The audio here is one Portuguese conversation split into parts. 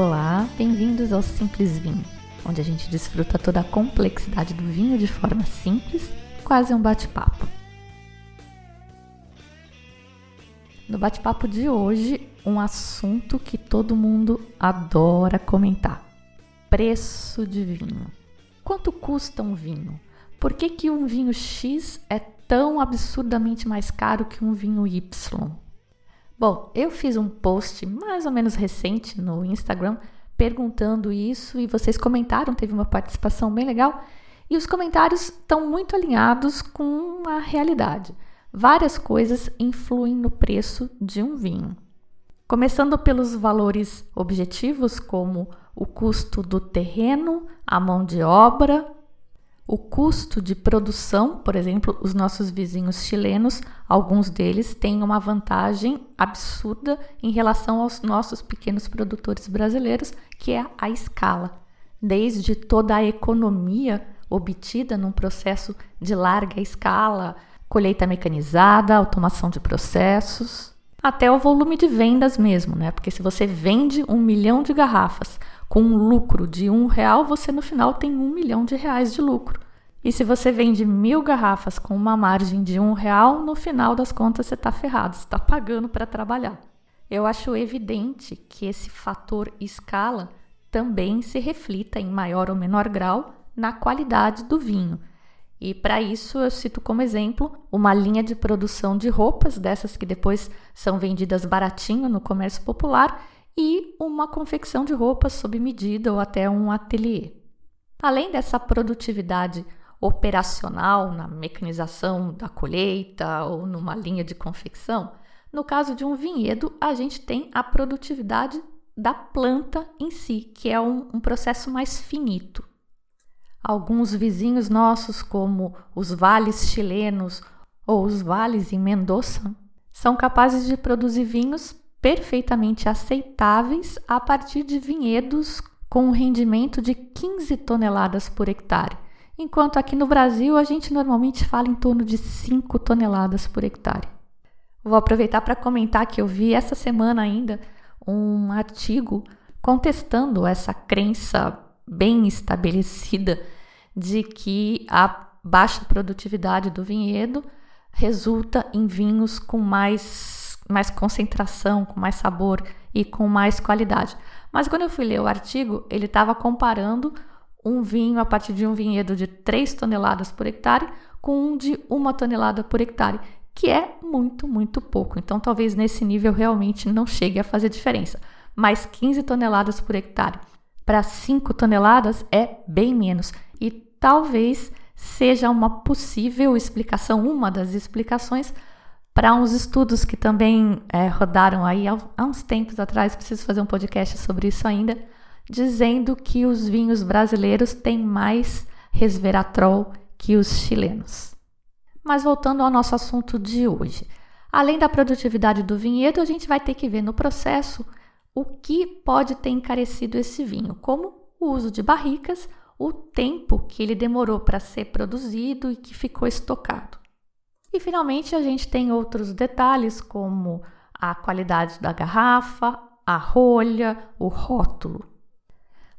Olá, bem-vindos ao Simples Vinho, onde a gente desfruta toda a complexidade do vinho de forma simples, quase um bate-papo. No bate-papo de hoje, um assunto que todo mundo adora comentar: preço de vinho. Quanto custa um vinho? Por que, que um vinho X é tão absurdamente mais caro que um vinho Y? Bom, eu fiz um post mais ou menos recente no Instagram perguntando isso e vocês comentaram, teve uma participação bem legal. E os comentários estão muito alinhados com a realidade. Várias coisas influem no preço de um vinho. Começando pelos valores objetivos, como o custo do terreno, a mão de obra, o custo de produção, por exemplo, os nossos vizinhos chilenos, alguns deles têm uma vantagem absurda em relação aos nossos pequenos produtores brasileiros, que é a escala. Desde toda a economia obtida num processo de larga escala, colheita mecanizada, automação de processos, até o volume de vendas mesmo, né? Porque se você vende um milhão de garrafas com um lucro de um real, você no final tem um milhão de reais de lucro. E se você vende mil garrafas com uma margem de um real, no final das contas você está ferrado, você está pagando para trabalhar. Eu acho evidente que esse fator escala também se reflita em maior ou menor grau na qualidade do vinho. E para isso eu cito como exemplo uma linha de produção de roupas, dessas que depois são vendidas baratinho no comércio popular, e uma confecção de roupas sob medida ou até um ateliê. Além dessa produtividade operacional na mecanização da colheita ou numa linha de confecção, no caso de um vinhedo, a gente tem a produtividade da planta em si, que é um, um processo mais finito. Alguns vizinhos nossos, como os vales chilenos ou os vales em Mendoza, são capazes de produzir vinhos perfeitamente aceitáveis a partir de vinhedos com um rendimento de 15 toneladas por hectare, enquanto aqui no Brasil a gente normalmente fala em torno de 5 toneladas por hectare. Vou aproveitar para comentar que eu vi essa semana ainda um artigo contestando essa crença bem estabelecida de que a baixa produtividade do vinhedo resulta em vinhos com mais, mais concentração, com mais sabor e com mais qualidade. Mas quando eu fui ler o artigo, ele estava comparando um vinho a partir de um vinhedo de 3 toneladas por hectare com um de 1 tonelada por hectare, que é muito, muito pouco. Então, talvez nesse nível realmente não chegue a fazer diferença. Mas 15 toneladas por hectare para 5 toneladas é bem menos. E talvez seja uma possível explicação, uma das explicações para uns estudos que também é, rodaram aí há, há uns tempos atrás. Preciso fazer um podcast sobre isso ainda dizendo que os vinhos brasileiros têm mais resveratrol que os chilenos. Mas voltando ao nosso assunto de hoje. Além da produtividade do vinhedo, a gente vai ter que ver no processo o que pode ter encarecido esse vinho, como o uso de barricas, o tempo que ele demorou para ser produzido e que ficou estocado. E finalmente a gente tem outros detalhes como a qualidade da garrafa, a rolha, o rótulo.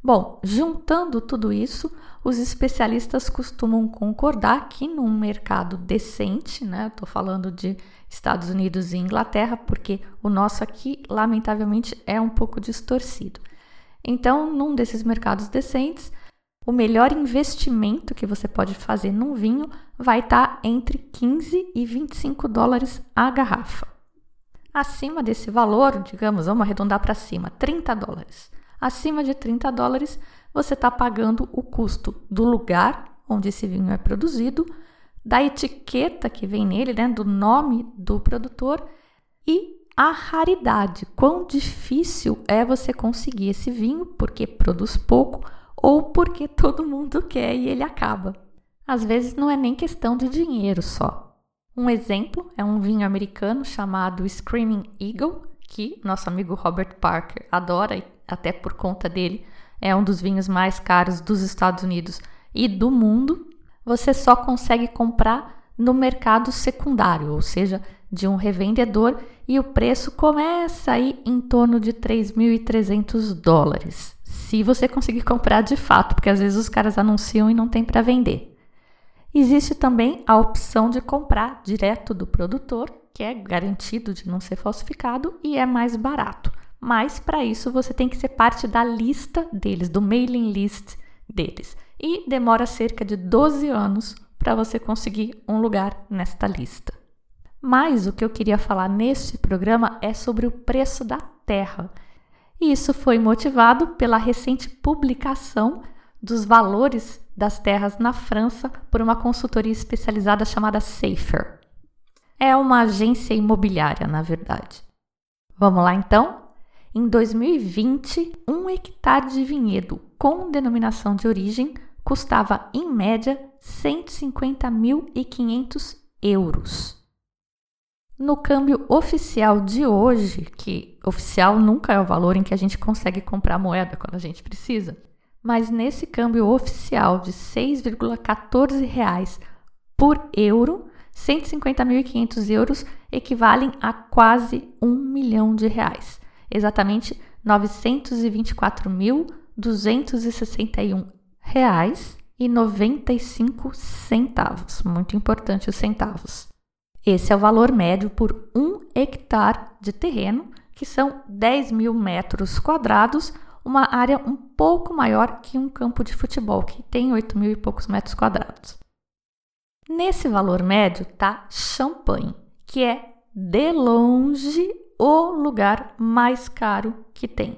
Bom, juntando tudo isso, os especialistas costumam concordar que num mercado decente, né? Estou falando de Estados Unidos e Inglaterra, porque o nosso aqui, lamentavelmente, é um pouco distorcido. Então, num desses mercados decentes, o melhor investimento que você pode fazer num vinho vai estar tá entre 15 e 25 dólares a garrafa. Acima desse valor, digamos, vamos arredondar para cima, 30 dólares Acima de 30 dólares, você está pagando o custo do lugar onde esse vinho é produzido, da etiqueta que vem nele, né, do nome do produtor e a raridade, quão difícil é você conseguir esse vinho, porque produz pouco ou porque todo mundo quer e ele acaba. Às vezes não é nem questão de dinheiro só. Um exemplo é um vinho americano chamado Screaming Eagle, que nosso amigo Robert Parker adora, e até por conta dele é um dos vinhos mais caros dos Estados Unidos e do mundo. Você só consegue comprar no mercado secundário, ou seja, de um revendedor e o preço começa aí em torno de 3.300 dólares. Se você conseguir comprar de fato, porque às vezes os caras anunciam e não tem para vender. Existe também a opção de comprar direto do produtor, que é garantido de não ser falsificado e é mais barato. Mas para isso você tem que ser parte da lista deles, do mailing list deles. E demora cerca de 12 anos para você conseguir um lugar nesta lista. Mas o que eu queria falar neste programa é sobre o preço da terra. E isso foi motivado pela recente publicação dos valores das terras na França por uma consultoria especializada chamada Safer. É uma agência imobiliária, na verdade. Vamos lá então? Em 2020, um hectare de vinhedo com denominação de origem custava, em média, 150.500 euros. No câmbio oficial de hoje, que oficial nunca é o valor em que a gente consegue comprar moeda quando a gente precisa, mas nesse câmbio oficial de R$ 6,14 por euro, 150.500 euros equivalem a quase um milhão de reais, exatamente 924.261 reais e 95 centavos. Muito importante os centavos. Esse é o valor médio por um hectare de terreno, que são 10 mil metros quadrados, uma área um pouco maior que um campo de futebol, que tem 8 mil e poucos metros quadrados. Nesse valor médio está Champagne, que é de longe o lugar mais caro que tem.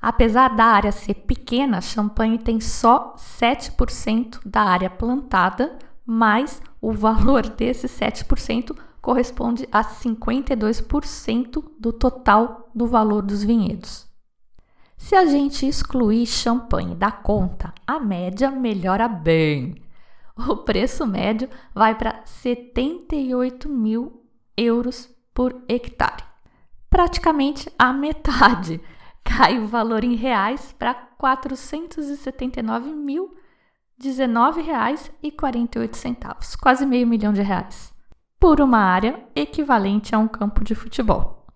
Apesar da área ser pequena, Champagne tem só 7% da área plantada, mais o valor desses 7% corresponde a 52% do total do valor dos vinhedos. Se a gente excluir champanhe da conta, a média melhora bem. O preço médio vai para 78 mil euros por hectare. Praticamente a metade. Cai o valor em reais para 479 mil R$19,48, quase meio milhão de reais, por uma área equivalente a um campo de futebol.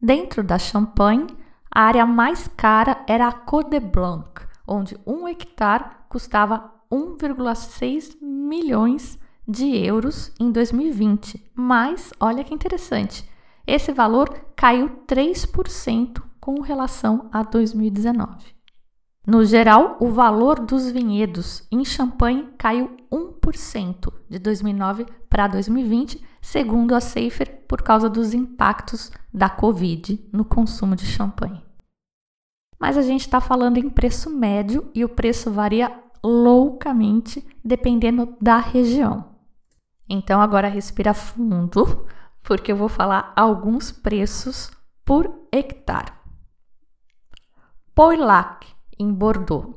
Dentro da Champagne, a área mais cara era a Côte de Blanc, onde um hectare custava 1,6 milhões de euros em 2020. Mas olha que interessante, esse valor caiu 3% com relação a 2019. No geral, o valor dos vinhedos em Champagne caiu 1% de 2009 para 2020, segundo a Safer, por causa dos impactos da Covid no consumo de champanhe. Mas a gente está falando em preço médio e o preço varia loucamente dependendo da região. Então agora respira fundo, porque eu vou falar alguns preços por hectare. Poilac em Bordeaux,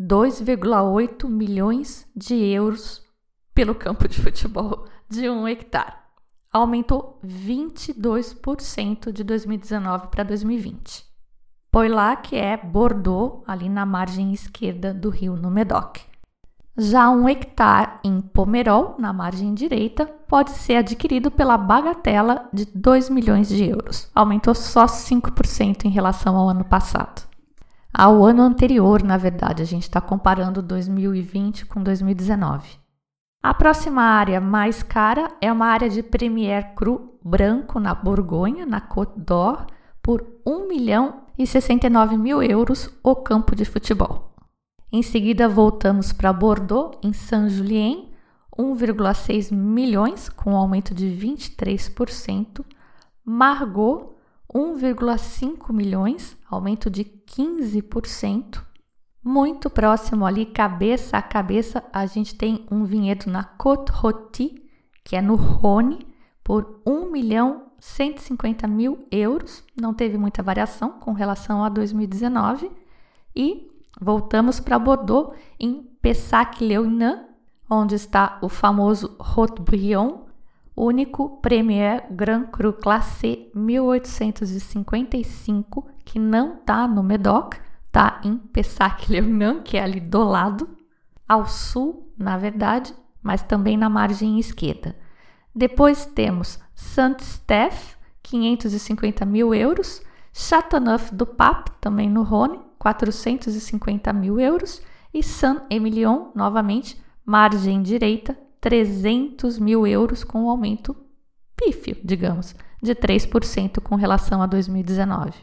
2,8 milhões de euros pelo campo de futebol de um hectare. Aumentou 22% de 2019 para 2020. que é Bordeaux, ali na margem esquerda do rio no Medoc. Já um hectare em Pomerol, na margem direita, pode ser adquirido pela bagatela de 2 milhões de euros. Aumentou só 5% em relação ao ano passado ao ano anterior, na verdade, a gente está comparando 2020 com 2019. A próxima área mais cara é uma área de Premier Cru branco na Borgonha, na Côte d'Or, por 1 milhão e 69 mil euros o campo de futebol. Em seguida, voltamos para Bordeaux, em Saint-Julien, 1,6 milhões, com um aumento de 23%. Margot, 1,5 milhões, aumento de 15%. Muito próximo ali, cabeça a cabeça, a gente tem um vinhedo na Côte Rôtie, que é no Rhône, por 1 milhão 150 mil euros, não teve muita variação com relação a 2019. E voltamos para Bordeaux, em Pessac-Léognan, onde está o famoso Haut-Brion, único Premier Grand Cru Classé 1855, que não está no Medoc, está em Pessac-Léognan, que é ali do lado, ao sul, na verdade, mas também na margem esquerda. Depois temos Saint-Steph, 550 mil euros, Chateauneuf du Pape, também no Rhône, 450 mil euros, e Saint-Emilion, novamente, margem direita, 300 mil euros com um aumento pífio, digamos, de 3% com relação a 2019.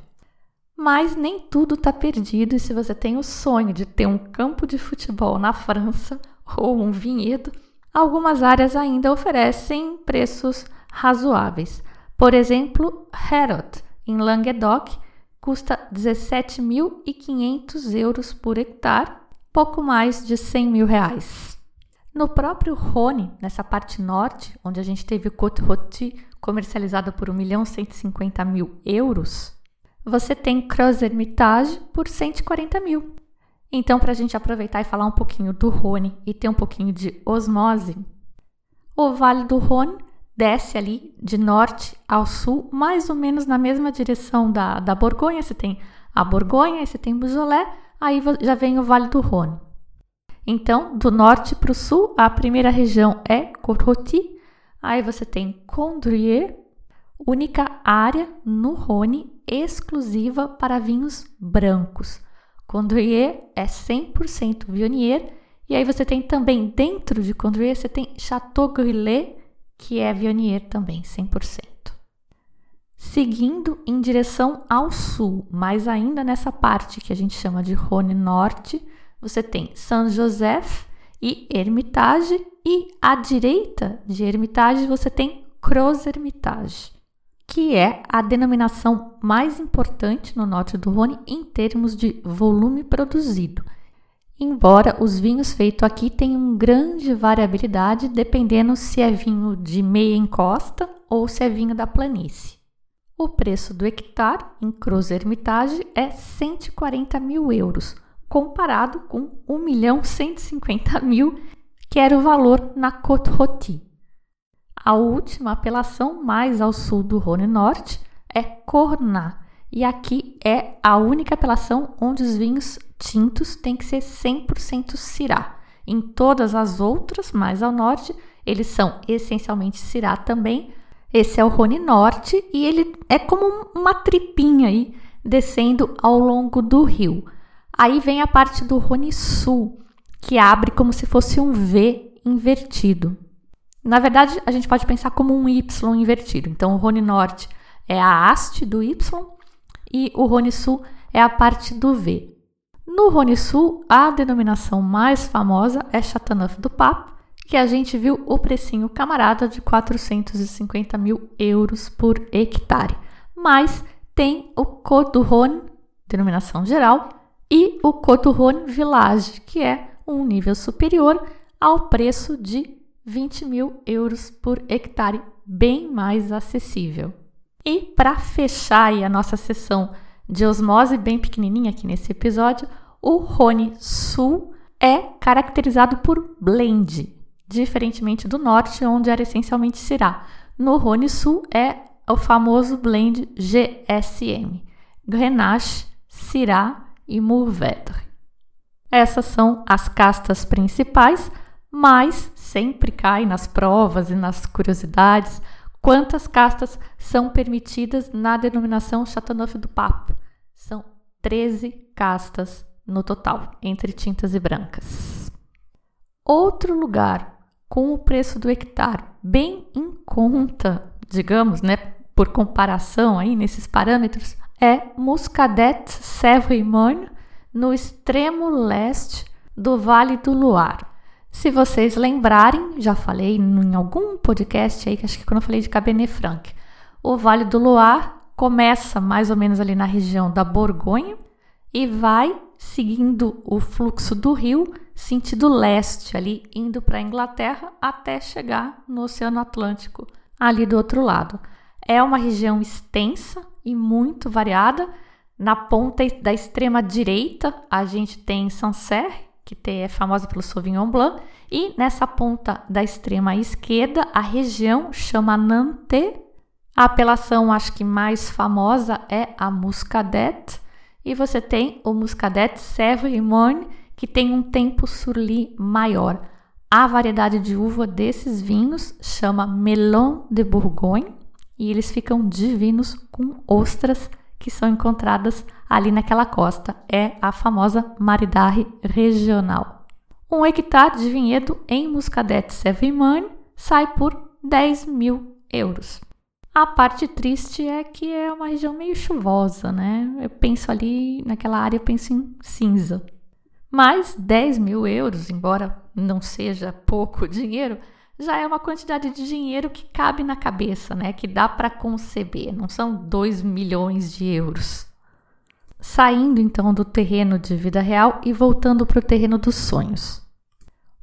Mas nem tudo está perdido e se você tem o sonho de ter um campo de futebol na França ou um vinhedo, algumas áreas ainda oferecem preços razoáveis. Por exemplo, Herod, em Languedoc, custa 17.500 euros por hectare, pouco mais de 100 mil reais. No próprio Rhône, nessa parte norte, onde a gente teve o Côte Rôti comercializado por 1 milhão 150 mil euros, você tem Creuse Hermitage por 140 mil. Então, para a gente aproveitar e falar um pouquinho do Rhône e ter um pouquinho de osmose, o Vale do Rhône desce ali de norte ao sul, mais ou menos na mesma direção da, da Borgonha. Você tem a Borgonha, você tem Beaujolais, aí já vem o Vale do Rhône. Então, do norte para o sul, a primeira região é Côte aí você tem Condrieu, única área no Rhône exclusiva para vinhos brancos. Condrieu é 100% Viognier, e aí você tem também dentro de Condrieu, você tem Chateau Grillet, que é Viognier também, 100%. Seguindo em direção ao sul, mas ainda nessa parte que a gente chama de Rhône Norte, você tem Saint-Joseph e Hermitage, e à direita de Hermitage você tem Croz Hermitage, que é a denominação mais importante no norte do Rhône em termos de volume produzido embora os vinhos feitos aqui tenham grande variabilidade dependendo se é vinho de meia encosta ou se é vinho da planície. O preço do hectare em Cruz Hermitage é 140 mil euros, comparado com 1 milhão 150 mil, que era o valor na Côte Rôti. A última apelação mais ao sul do Rhône Norte é Cornat, e aqui é a única apelação onde os vinhos tintos têm que ser 100% Syrah. Em todas as outras, mais ao norte, eles são essencialmente Syrah também. Esse é o Rhône Norte e ele é como uma tripinha aí descendo ao longo do rio. Aí vem a parte do Rhône Sul, que abre como se fosse um V invertido. Na verdade, a gente pode pensar como um Y invertido. Então, o Rhône Norte é a haste do Y e o Rhône Sul é a parte do V. No Rhône Sul, a denominação mais famosa é Chateauneuf do Pape, que a gente viu o precinho camarada de 450 mil euros por hectare. Mas tem o Rhône, denominação geral, e o Rhône Village, que é um nível superior ao preço de 20 mil euros por hectare, bem mais acessível. E para fechar a nossa sessão de osmose bem pequenininha aqui nesse episódio, o Rhône Sul é caracterizado por blend, diferentemente do norte, onde era essencialmente Syrah. No Rhône Sul é o famoso blend GSM, Grenache, Syrah e Mourvèdre. Essas são as castas principais, mas sempre cai nas provas e nas curiosidades Quantas castas são permitidas na denominação Chateauneuf do Pape? São 13 castas no total, entre tintas e brancas. Outro lugar com o preço do hectare bem em conta, digamos, né, por comparação aí nesses parâmetros, é Muscadet Sèvres Morne, no extremo leste do Vale do Loire. Se vocês lembrarem, já falei em algum podcast aí, acho que quando eu falei de Cabernet Franc, o Vale do Loire começa mais ou menos ali na região da Borgonha e vai seguindo o fluxo do rio sentido leste, ali indo para a Inglaterra até chegar no Oceano Atlântico, ali do outro lado. É uma região extensa e muito variada. Na ponta da extrema direita, a gente tem Sancerre, que é famosa pelo Sauvignon Blanc, e nessa ponta da extrema esquerda, a região chama Nantes. A apelação, acho que mais famosa é a Muscadet, e você tem o Muscadet Sauvignon, que tem um tempo surli maior. A variedade de uva desses vinhos chama Melon de Bourgogne e eles ficam divinos com ostras que são encontradas ali naquela costa. É a famosa maridaje regional. Um hectare de vinhedo em Muscadet Sauvignon sai por 10 mil euros. A parte triste é que é uma região meio chuvosa, né? Eu penso ali, naquela área, eu penso em cinza. Mas 10 mil euros, embora não seja pouco dinheiro, já é uma quantidade de dinheiro que cabe na cabeça, né? Que dá para conceber, não são 2 milhões de euros. Saindo então do terreno de vida real e voltando para o terreno dos sonhos.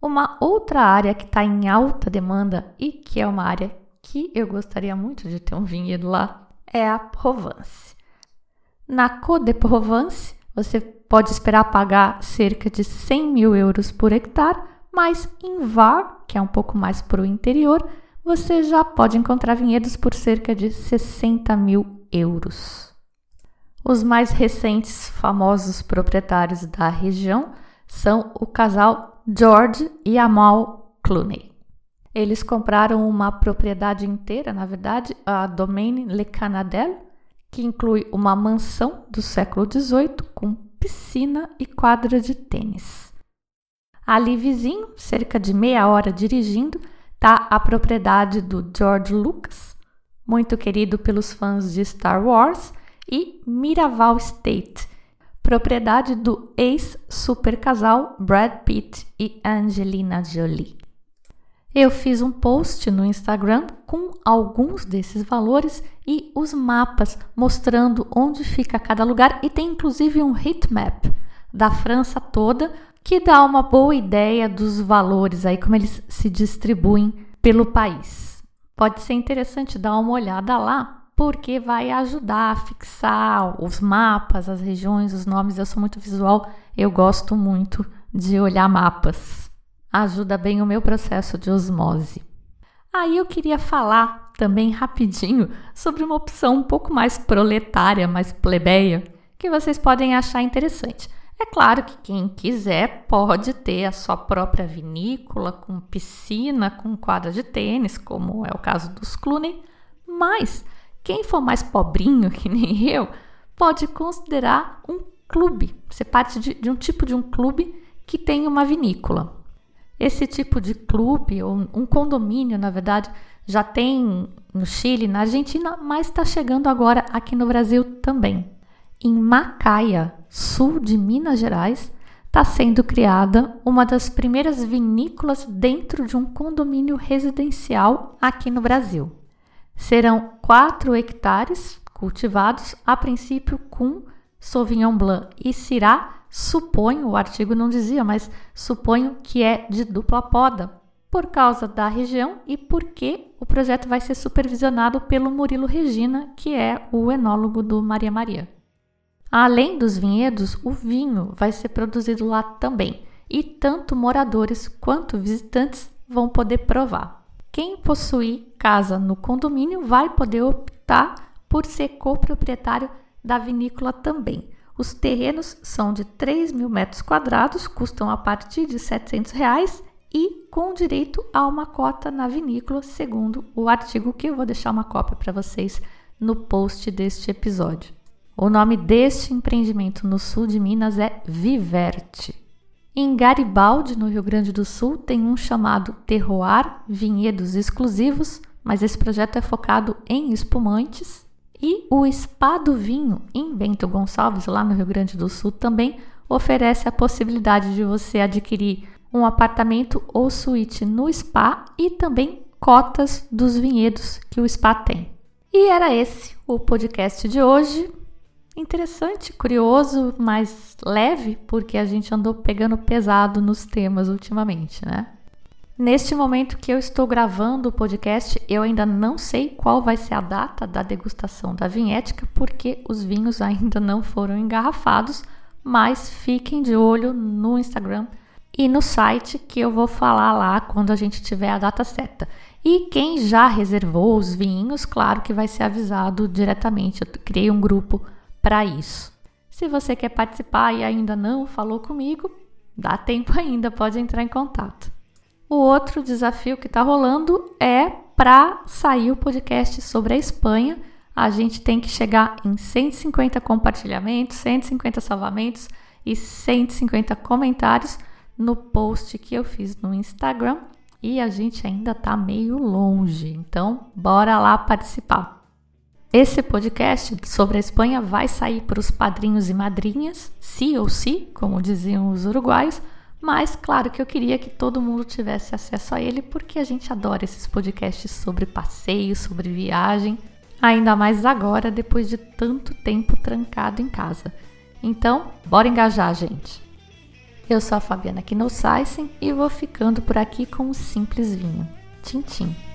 Uma outra área que está em alta demanda e que é uma área que eu gostaria muito de ter um vinhedo lá é a Provence. Na Côte de Provence, você pode esperar pagar cerca de 100 mil euros por hectare mas em Var, que é um pouco mais para o interior, você já pode encontrar vinhedos por cerca de 60 mil euros. Os mais recentes famosos proprietários da região são o casal George e Amal Clooney. Eles compraram uma propriedade inteira, na verdade, a Domaine Le Canadel, que inclui uma mansão do século XVIII com piscina e quadra de tênis. Ali vizinho, cerca de meia hora dirigindo, está a propriedade do George Lucas, muito querido pelos fãs de Star Wars, e Miraval State, propriedade do ex-super casal Brad Pitt e Angelina Jolie. Eu fiz um post no Instagram com alguns desses valores e os mapas mostrando onde fica cada lugar e tem inclusive um heatmap da França toda que dá uma boa ideia dos valores aí, como eles se distribuem pelo país. Pode ser interessante dar uma olhada lá, porque vai ajudar a fixar os mapas, as regiões, os nomes. Eu sou muito visual, eu gosto muito de olhar mapas. Ajuda bem o meu processo de osmose. Aí eu queria falar também rapidinho sobre uma opção um pouco mais proletária, mais plebeia, que vocês podem achar interessante. É claro que quem quiser pode ter a sua própria vinícola com piscina, com quadra de tênis, como é o caso dos Clooney, mas quem for mais pobrinho que nem eu, pode considerar um clube, ser parte de, de um tipo de um clube que tem uma vinícola. Esse tipo de clube, ou um condomínio, na verdade, já tem no Chile, na Argentina, mas está chegando agora aqui no Brasil também. Em Macaia, sul de Minas Gerais, está sendo criada uma das primeiras vinícolas dentro de um condomínio residencial aqui no Brasil. Serão 4 hectares cultivados, a princípio com Sauvignon Blanc e Syrah. Suponho, o artigo não dizia, mas suponho que é de dupla poda, por causa da região e porque o projeto vai ser supervisionado pelo Murilo Regina, que é o enólogo do Maria Maria. Além dos vinhedos, o vinho vai ser produzido lá também, e tanto moradores quanto visitantes vão poder provar. Quem possuir casa no condomínio vai poder optar por ser coproprietário da vinícola também. Os terrenos são de 3 mil metros quadrados, custam a partir de 700 reais e com direito a uma cota na vinícola, segundo o artigo que eu vou deixar uma cópia para vocês no post deste episódio. O nome deste empreendimento no sul de Minas é Viverte. Em Garibaldi, no Rio Grande do Sul, tem um chamado Terroir Vinhedos Exclusivos, mas esse projeto é focado em espumantes. E o Spa do Vinho, em Bento Gonçalves, lá no Rio Grande do Sul, também oferece a possibilidade de você adquirir um apartamento ou suíte no spa e também cotas dos vinhedos que o spa tem. E era esse o podcast de hoje interessante, curioso, mas leve, porque a gente andou pegando pesado nos temas ultimamente, né? Neste momento que eu estou gravando o podcast, eu ainda não sei qual vai ser a data da degustação da vinhética, porque os vinhos ainda não foram engarrafados, mas fiquem de olho no Instagram e no site que eu vou falar lá quando a gente tiver a data certa. E quem já reservou os vinhos, claro que vai ser avisado diretamente. Eu criei um grupo para isso. Se você quer participar e ainda não falou comigo, dá tempo ainda, pode entrar em contato. O outro desafio que está rolando é para sair o podcast sobre a Espanha. A gente tem que chegar em 150 compartilhamentos, 150 salvamentos e 150 comentários no post que eu fiz no Instagram e a gente ainda está meio longe. Então, bora lá participar. Esse podcast sobre a Espanha vai sair para os padrinhos e madrinhas, sim ou sim, como diziam os uruguaios mas, claro que eu queria que todo mundo tivesse acesso a ele, porque a gente adora esses podcasts sobre passeio, sobre viagem, ainda mais agora, depois de tanto tempo trancado em casa. Então, bora engajar, gente! Eu sou a Fabiana Knossaisen e vou ficando por aqui com um simples vinho. Tchim, tchim.